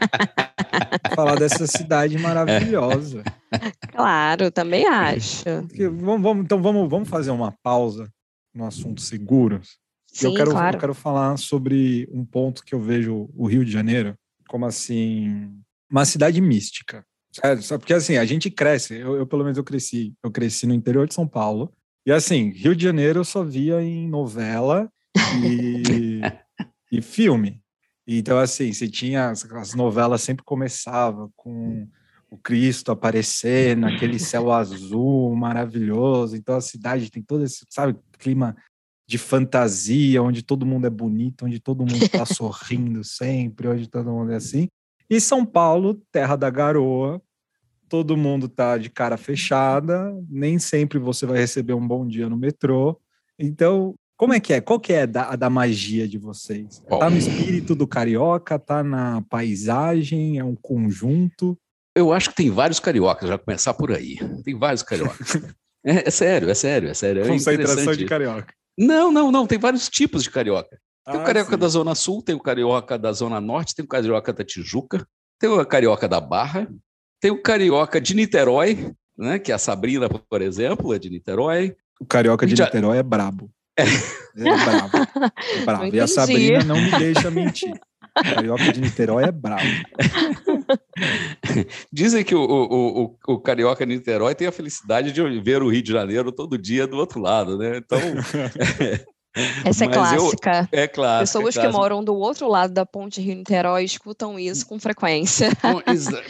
falar dessa cidade maravilhosa. Claro, também acho. vamos, vamos, então vamos, vamos fazer uma pausa no assunto seguros Sim, eu quero, claro. eu quero falar sobre um ponto que eu vejo o Rio de Janeiro como assim uma cidade mística. Só porque assim, a gente cresce, eu, eu, pelo menos eu cresci, eu cresci no interior de São Paulo, e assim, Rio de Janeiro eu só via em novela e, e filme. Então assim, você tinha as novelas sempre começava com o Cristo aparecer naquele céu azul maravilhoso. Então a cidade tem todo esse, sabe, clima de fantasia, onde todo mundo é bonito, onde todo mundo está sorrindo sempre, onde todo mundo é assim. E São Paulo, terra da garoa, todo mundo tá de cara fechada, nem sempre você vai receber um bom dia no metrô. Então, como é que é? Qual que é a da, a da magia de vocês? Bom. Tá no espírito do carioca, tá na paisagem, é um conjunto? Eu acho que tem vários cariocas, já começar por aí. Tem vários cariocas. é, é, sério, é sério, é sério. É Concentração de carioca. Não, não, não. Tem vários tipos de carioca. Tem ah, o carioca sim. da Zona Sul, tem o carioca da Zona Norte, tem o carioca da Tijuca, tem o carioca da Barra, tem o carioca de Niterói, né? Que é a Sabrina, por exemplo, é de Niterói. O carioca de Já... Niterói é brabo. É, é brabo. É brabo. E a Sabrina não me deixa mentir. O carioca de Niterói é brabo. Dizem que o, o, o, o, carioca de Niterói tem a felicidade de ver o Rio de Janeiro todo dia do outro lado, né? Então. Essa é clássica. Eu, é clássica. Pessoas é que moram do outro lado da ponte Rio-Niterói escutam isso com frequência.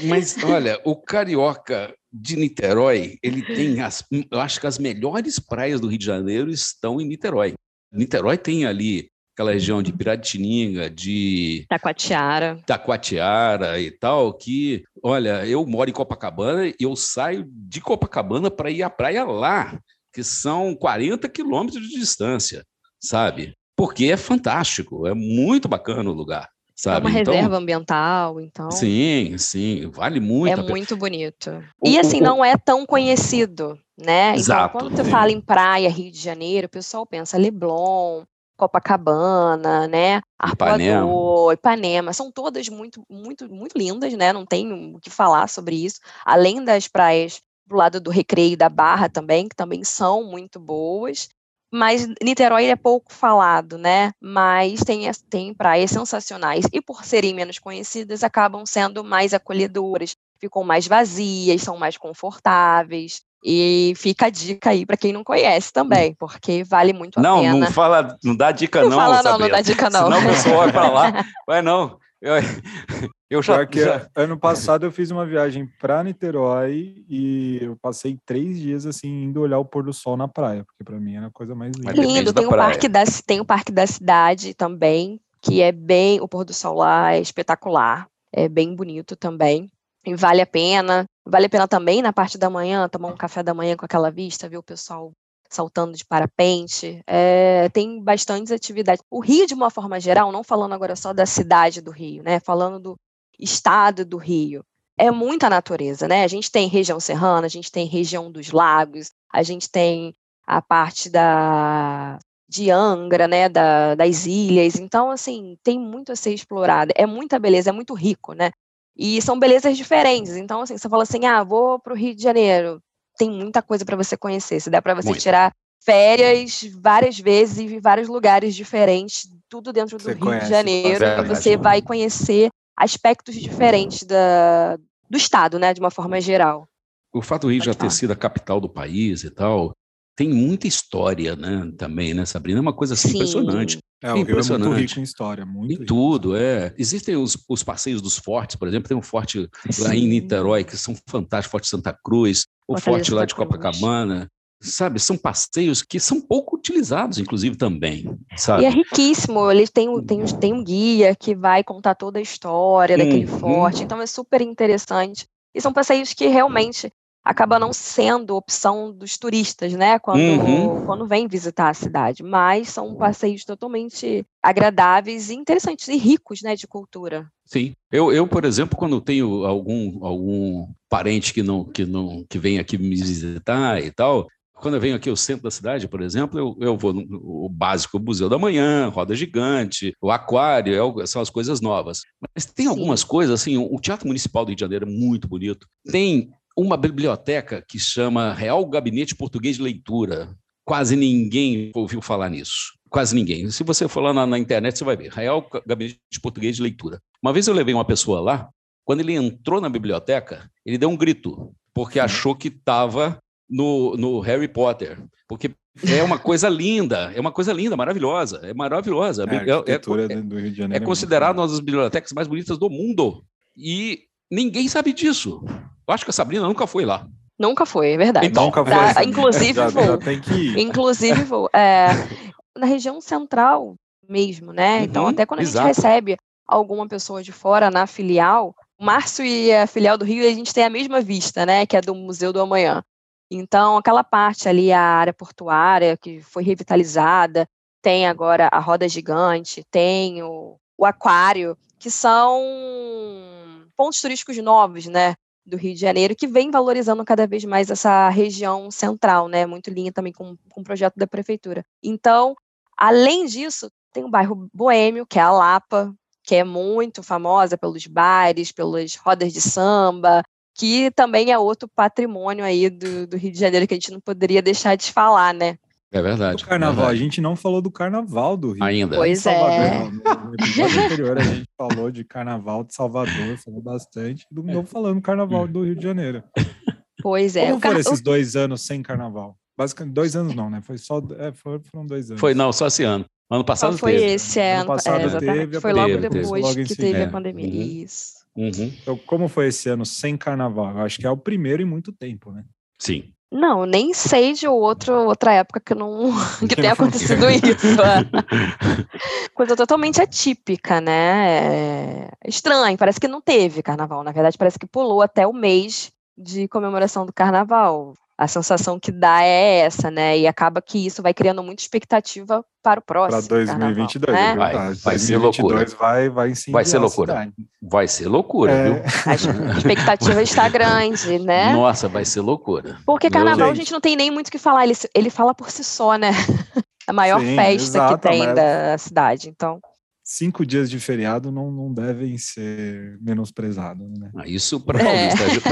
Mas, olha, o carioca de Niterói, ele tem as, eu acho que as melhores praias do Rio de Janeiro estão em Niterói. Niterói tem ali aquela região de Piratininga, de Taquatiara. Taquatiara e tal, que, olha, eu moro em Copacabana e eu saio de Copacabana para ir à praia lá, que são 40 quilômetros de distância, sabe? Porque é fantástico, é muito bacana o lugar. Sabe? É uma então, reserva ambiental, então. Sim, sim, vale muito. É muito bonito. O, e assim, o, não é tão conhecido né? Exato. Então, quando você fala em praia, Rio de Janeiro, o pessoal pensa Leblon, Copacabana, né? Ipanema. Arpoador, Ipanema, são todas muito, muito, muito lindas, né? Não tem o que falar sobre isso. Além das praias do lado do Recreio da Barra também, que também são muito boas. Mas Niterói é pouco falado, né? Mas tem, tem praias sensacionais. E por serem menos conhecidas, acabam sendo mais acolhedoras, ficam mais vazias, são mais confortáveis. E fica a dica aí para quem não conhece também, porque vale muito a não, pena. Não, fala, não dá dica não. Não fala Sabrina. não, não dá dica não. Senão o pessoal vai para lá. Vai não. Eu, eu já, Porque já... ano passado eu fiz uma viagem para Niterói e eu passei três dias assim indo olhar o pôr do sol na praia, porque para mim era a coisa mais linda. Lindo, tem o, parque da, tem o Parque da Cidade também, que é bem, o pôr do sol lá é espetacular, é bem bonito também. E vale a pena. Vale a pena também na parte da manhã tomar um café da manhã com aquela vista, ver o pessoal saltando de parapente. É, tem bastantes atividades. O Rio, de uma forma geral, não falando agora só da cidade do Rio, né? Falando do estado do Rio. É muita natureza, né? A gente tem região serrana, a gente tem região dos lagos, a gente tem a parte da de Angra, né, da, das ilhas. Então, assim, tem muito a ser explorado. É muita beleza, é muito rico, né? E são belezas diferentes. Então, assim, você fala assim, ah, vou para o Rio de Janeiro. Tem muita coisa para você conhecer. Se dá para você Muito. tirar férias várias vezes em vários lugares diferentes, tudo dentro do Você Rio conhece, de Janeiro. E você vai conhecer aspectos diferentes da, do estado, né, de uma forma geral. O fato do Rio Pode já ter falar. sido a capital do país e tal, tem muita história, né, também, né, Sabrina? É uma coisa assim, Sim. impressionante. É, o Rio é muito Impressionante. rico em história, muito Em rico. tudo, é. Existem os, os passeios dos fortes, por exemplo, tem um forte lá em Sim. Niterói, que são fantásticos, Forte Santa Cruz, o Fortaleza forte lá de. Copacabana, sabe? São passeios que são pouco utilizados, inclusive, também, sabe? E é riquíssimo, ele tem, um- tem, um- tem um guia que vai contar toda a história daquele Uhum. forte, então é super interessante. E são passeios que realmente acabam não sendo opção dos turistas, né, quando, Uhum. quando vêm visitar a cidade, mas são passeios totalmente agradáveis e interessantes e ricos, né, de cultura. Sim. Eu, eu, por exemplo, quando tenho algum, algum parente que não, que não que vem aqui me visitar e tal, quando eu venho aqui ao centro da cidade, por exemplo, eu, eu vou no o básico, o Museu da Manhã, Roda Gigante, o Aquário, é são as coisas novas. Mas tem Sim. algumas coisas, assim, o Teatro Municipal do Rio de Janeiro é muito bonito. Tem uma biblioteca que chama Real Gabinete Português de Leitura. Quase ninguém ouviu falar nisso. Quase ninguém. Se você for lá na, na internet, você vai ver. Real Gabinete Português de Leitura. Uma vez eu levei uma pessoa lá, quando ele entrou na biblioteca, ele deu um grito, porque achou que estava no, no Harry Potter. Porque é uma coisa linda, é uma coisa linda, maravilhosa, é maravilhosa. É, a É- é- é- do Rio de é muito uma das bibliotecas mais bonitas do mundo. E ninguém sabe disso. Eu acho que a Sabrina nunca foi lá. Nunca foi, é verdade. Então, Nunca foi. Tá, inclusive já, vou. já tem que ir. Inclusive, vou. É, na região central mesmo, né? Então, Uhum, até quando a gente exato. recebe alguma pessoa de fora na filial, o Márcio e a filial do Rio, a gente tem a mesma vista, né? Que é do Museu do Amanhã. Então, aquela parte ali, a área portuária, que foi revitalizada, tem agora a roda gigante, tem o, o aquário, que são pontos turísticos novos, né? do Rio de Janeiro, que vem valorizando cada vez mais essa região central, né? Muito linha também com, com o projeto da prefeitura. Então, além disso, tem o bairro Boêmio, que é a Lapa, que é muito famosa pelos bares, pelas rodas de samba, que também é outro patrimônio aí do, do Rio de Janeiro que a gente não poderia deixar de falar, né? É verdade. Do carnaval, a verdade. gente não falou do carnaval do Rio. Ainda. Pois Em Salvador, é. não. No episódio anterior a gente falou de carnaval de Salvador, falou bastante. Do novo falando do carnaval do Rio de Janeiro. Pois é. Como car- foram esses dois anos sem carnaval? Basicamente, dois anos não, né? Foi só. É, foram dois anos. Foi, não, só esse ano. Ano passado Qual foi teve. esse Ano ano? passado é, exatamente. teve a foi logo teve. depois Logo que teve É. a pandemia. Uhum. Isso. Uhum. Então, como foi esse ano sem carnaval? Eu acho que é o primeiro em muito tempo, né? Sim. Não, nem sei de outro, outra época que não que tenha acontecido isso. é. Coisa totalmente atípica, né? É estranho, parece que não teve carnaval. Na verdade, parece que pulou até o mês de comemoração do carnaval. A sensação que dá é essa, né? E acaba que isso vai criando muita expectativa para o próximo. Para 2022, carnaval, é Vai, verdade. vai ser 2022 loucura. Vai, vai, sim Vai ser loucura. Vai ser loucura, É. viu? A expectativa está grande, né? Nossa, vai ser loucura. Porque Meu carnaval a gente. não tem nem muito o que falar, ele, ele fala por si só, né? A maior Sim, festa exato, que tem mas- da cidade. Então, Cinco dias de feriado não, não devem ser menosprezados, né? Ah, Isso para É.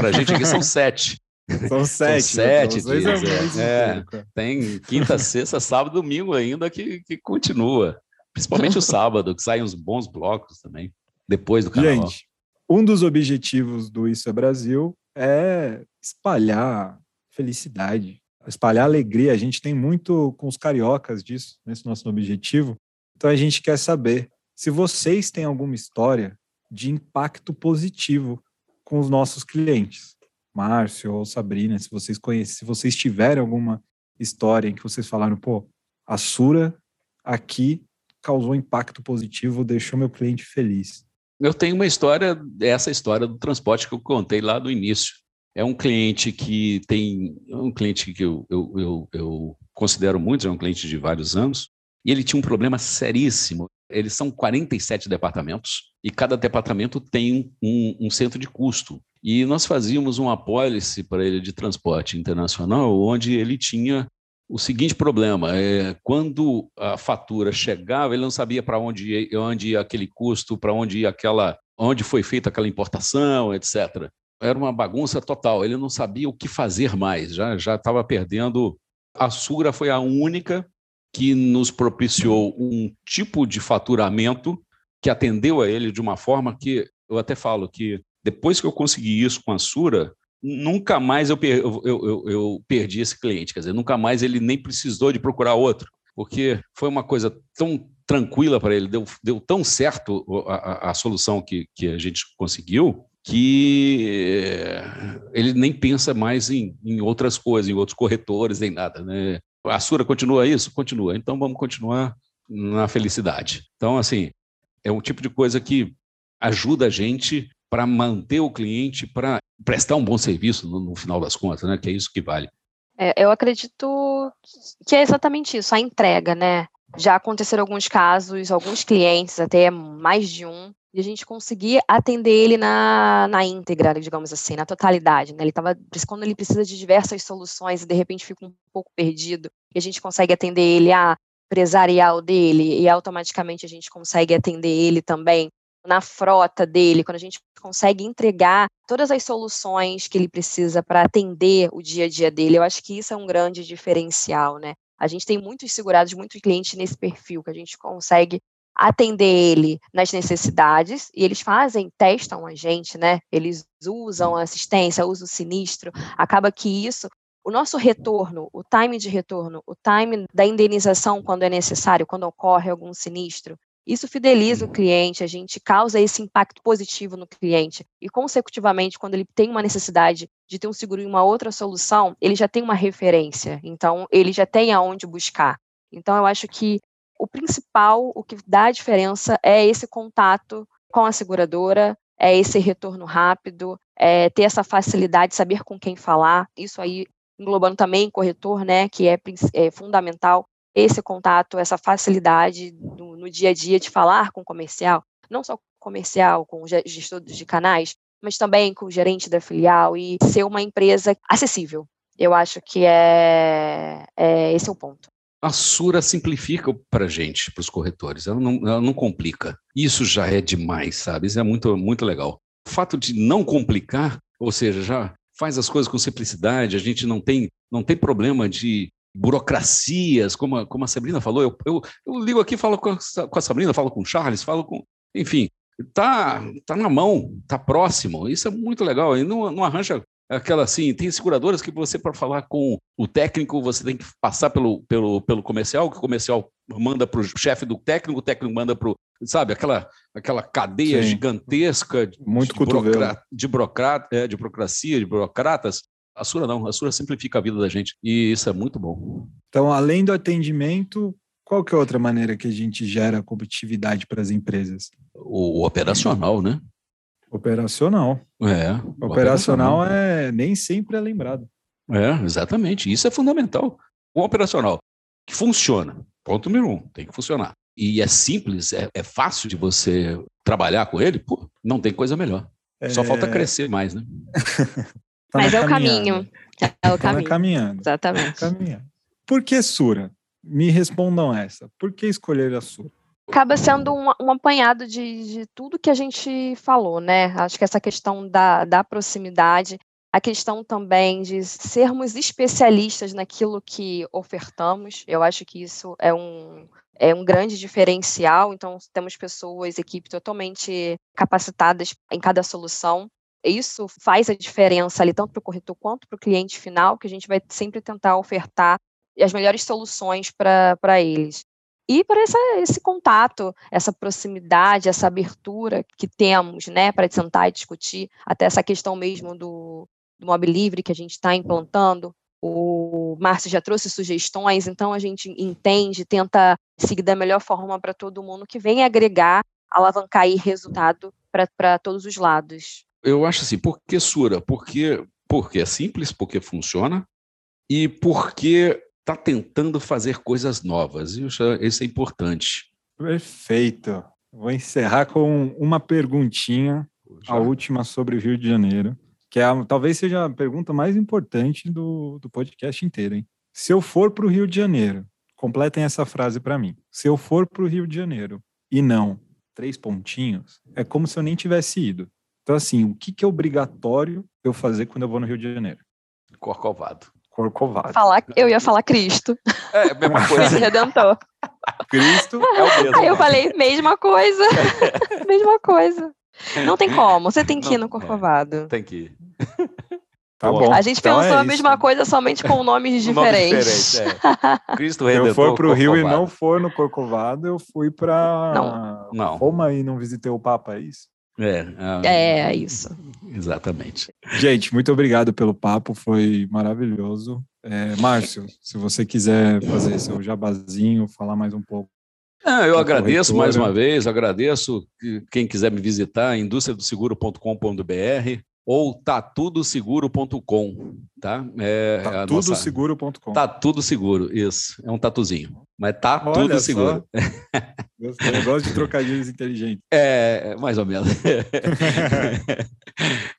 a gente aqui são sete. São sete. sete né? Dias, é é. É. Tem quinta, sexta, sábado, domingo ainda que, que continua. Principalmente o sábado, que saem uns bons blocos também, depois do carnaval. Gente, um dos objetivos do Isso é Brasil é espalhar felicidade, espalhar alegria. A gente tem muito com os cariocas disso, nesse nosso objetivo. Então a gente quer saber se vocês têm alguma história de impacto positivo com os nossos clientes. Márcio ou Sabrina, se vocês conhecem, se vocês tiverem alguma história em que vocês falaram, pô, a Sura aqui causou impacto positivo, deixou meu cliente feliz. Eu tenho uma história, essa história do transporte que eu contei lá do início. É um cliente que tem, é um cliente que eu, eu, eu, eu considero muito, é um cliente de vários anos, e ele tinha um problema seríssimo. Eles são 47 departamentos e cada departamento tem um, um centro de custo. E nós fazíamos uma apólice para ele de transporte internacional, onde ele tinha o seguinte problema: é, quando a fatura chegava, ele não sabia para onde onde ia aquele custo, para onde ia aquela, onde foi feita aquela importação, etc. Era uma bagunça total. Ele não sabia o que fazer mais. Já já estava perdendo. A Sura foi a única que nos propiciou um tipo de faturamento que atendeu a ele de uma forma que eu até falo que depois que eu consegui isso com a Sura, nunca mais eu, per, eu, eu, eu, perdi esse cliente, quer dizer, nunca mais ele nem precisou de procurar outro, porque foi uma coisa tão tranquila para ele, deu, deu tão certo a, a, a solução que, que a gente conseguiu, que ele nem pensa mais em, em outras coisas, em outros corretores, nem nada. Né? A Sura continua isso? Continua. Então vamos continuar na felicidade. Então, assim, é um tipo de coisa que ajuda a gente para manter o cliente, para prestar um bom serviço no, no, final das contas, né? Que é isso que vale. É, eu acredito que é exatamente isso, a entrega, né? Já aconteceram alguns casos, alguns clientes, até mais de um, e a gente conseguir atender ele na, na íntegra, digamos assim, na totalidade, né? Ele tava, quando ele precisa de diversas soluções e de repente fica um pouco perdido, e a gente consegue atender ele a empresarial dele, e automaticamente a gente consegue atender ele também na frota dele, quando a gente consegue entregar todas as soluções que ele precisa para atender o dia a dia dele, eu acho que isso é um grande diferencial, né? A gente tem muitos segurados, muitos clientes nesse perfil, que a gente consegue atender ele nas necessidades, e eles fazem, testam a gente, né? Eles usam a assistência, usam o sinistro, acaba que isso o nosso retorno, o time de retorno, o time da indenização quando é necessário, quando ocorre algum sinistro, isso fideliza o cliente, a gente causa esse impacto positivo no cliente. E, consecutivamente, quando ele tem uma necessidade de ter um seguro em uma outra solução, ele já tem uma referência. Então, ele já tem aonde buscar. Então, eu acho que o principal, o que dá a diferença é esse contato com a seguradora, é esse retorno rápido, é ter essa facilidade, saber com quem falar. Isso aí, englobando também corretor, né, que é, é fundamental esse contato, essa facilidade no, no, dia a dia de falar com o comercial, não só comercial, com o gestor de canais, mas também com o gerente da filial e ser uma empresa acessível. Eu acho que é, é esse é o ponto. A Sura simplifica para a gente, para os corretores, ela não, ela não complica. Isso já é demais, sabe? Isso é muito, muito legal. O fato de não complicar, ou seja, já faz as coisas com simplicidade, a gente não tem, não tem problema de burocracias, como a, como a Sabrina falou. Eu, eu, eu ligo aqui, falo com a, com a Sabrina, falo com o Charles, falo com. Enfim, tá, tá na mão, tá próximo. Isso é muito legal. E não, não arranja aquela assim. Tem seguradoras que você, para falar com o técnico, você tem que passar pelo, pelo, pelo comercial, que o comercial manda para o chefe do técnico, o técnico manda para o. Sabe, aquela, aquela cadeia Sim. gigantesca Muito de, burocra, de, burocrata, é, de burocracia, de burocratas. A Sura não, a Sura simplifica a vida da gente e isso é muito bom. Então, além do atendimento, qual que é outra maneira que a gente gera competitividade para as empresas? O, o operacional, né? Operacional. É. Operacional, operacional é nem sempre é lembrado. É, exatamente. Isso é fundamental. O operacional que funciona. Ponto número um, tem que funcionar. E é simples, é, é fácil de você trabalhar com ele, pô, não tem coisa melhor. É... Só falta crescer mais, né? tá Mas é o caminho. É o tá caminho. caminhando. Exatamente. Tá caminhando. Por que Sura? Me respondam essa. Por que escolher a Sura? acaba sendo um, um apanhado de, de, tudo que a gente falou, né? Acho que essa questão da, da proximidade, a questão também de sermos especialistas naquilo que ofertamos, eu acho que isso é um, é um grande diferencial. Então, temos pessoas, equipe totalmente capacitadas em cada solução. Isso faz a diferença ali, tanto para o corretor quanto para o cliente final, que a gente vai sempre tentar ofertar as melhores soluções para eles e para esse contato, essa proximidade, essa abertura que temos, né, para sentar e discutir, até essa questão mesmo do, do mob livre que a gente está implantando. O Márcio já trouxe sugestões, então a gente entende, tenta seguir da melhor forma para todo mundo que vem agregar, alavancar aí resultado para todos os lados. Eu acho assim, por que Sura? Porque, porque é simples, porque funciona, e porque está tentando fazer coisas novas. Isso, isso é importante. Perfeito. Vou encerrar com uma perguntinha, Já. a última sobre o Rio de Janeiro, que é a, talvez seja a pergunta mais importante do, do podcast inteiro. Hein? Se eu for para o Rio de Janeiro, completem essa frase para mim. Se eu for para o Rio de Janeiro e não três pontinhos, é como se eu nem tivesse ido. Então, assim, o que, que é obrigatório eu fazer quando eu vou no Rio de Janeiro? Corcovado. Corcovado. Falar, eu ia falar Cristo. É, a mesma coisa. Redentor. Cristo é o mesmo. Aí eu falei, mesma coisa. mesma coisa. Não tem como, você tem que ir no Corcovado. É, tem que ir. Tá bom. A gente então pensou é a mesma coisa somente com nomes diferentes. Nome diferente, é. Cristo Redentor. Eu for para o Rio e não for no Corcovado, eu fui para Roma e não visitei o Papa, é isso? É, é, é isso. Exatamente. Gente, muito obrigado pelo papo, foi maravilhoso. É, Márcio, se você quiser fazer seu jabazinho, falar mais um pouco. Ah, eu agradeço corretora. mais uma vez, agradeço quem quiser me visitar, indústriadoseguro.com.br ou tatudoseguro.com, tá? É tatudoseguro.com. Nossa... Tá tudo seguro, isso. É um tatuzinho, mas tá Olha tudo seguro. Eu gosto de trocadilhos inteligentes. É, mais ou menos.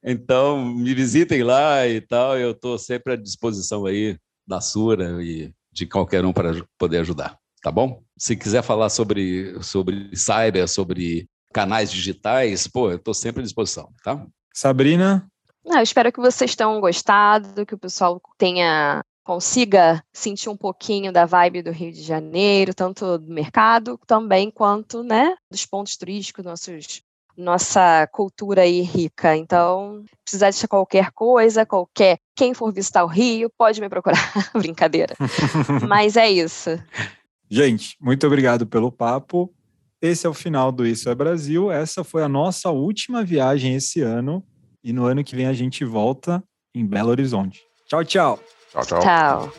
então, me visitem lá e tal, eu estou sempre à disposição aí da Sura e de qualquer um para poder ajudar, tá bom? Se quiser falar sobre, sobre cyber, sobre canais digitais, pô, eu estou sempre à disposição, tá? Sabrina? eu espero que vocês tenham gostado, que o pessoal tenha consiga sentir um pouquinho da vibe do Rio de Janeiro, tanto do mercado também quanto, né, dos pontos turísticos, nossos nossa cultura aí rica. Então, precisar de qualquer coisa, qualquer quem for visitar o Rio, pode me procurar. Brincadeira. Mas é isso. Gente, muito obrigado pelo papo. Esse é o final do Isso é Brasil. Essa foi a nossa última viagem esse ano. E no ano que vem a gente volta em Belo Horizonte. Tchau, tchau. Tchau, tchau. Tchau.